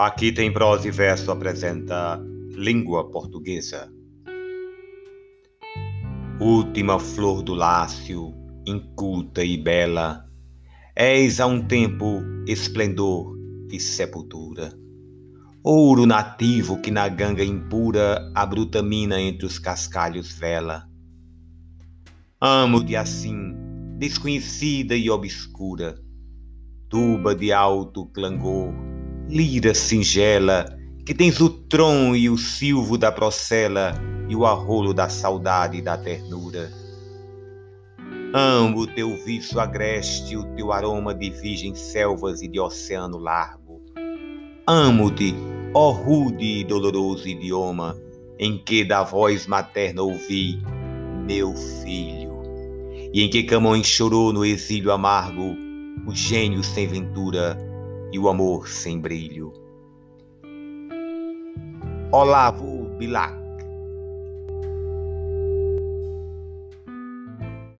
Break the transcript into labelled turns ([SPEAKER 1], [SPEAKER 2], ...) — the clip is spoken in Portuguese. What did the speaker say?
[SPEAKER 1] Aqui tem prosa e verso apresenta língua portuguesa. Última flor do lácio, inculta e bela, és a um tempo esplendor e sepultura. Ouro nativo que na ganga impura a bruta mina entre os cascalhos vela. Amo-te assim, desconhecida e obscura, tuba de alto clangor, lira singela, que tens o tron e o silvo da procela e o arrolo da saudade e da ternura. Amo o teu viço agreste, o teu aroma de virgem selvas e de oceano largo. Amo-te, ó rude e doloroso idioma, em que da voz materna ouvi, meu filho, e em que Camões chorou no exílio amargo, o gênio sem ventura e o amor sem brilho. Olavo Bilac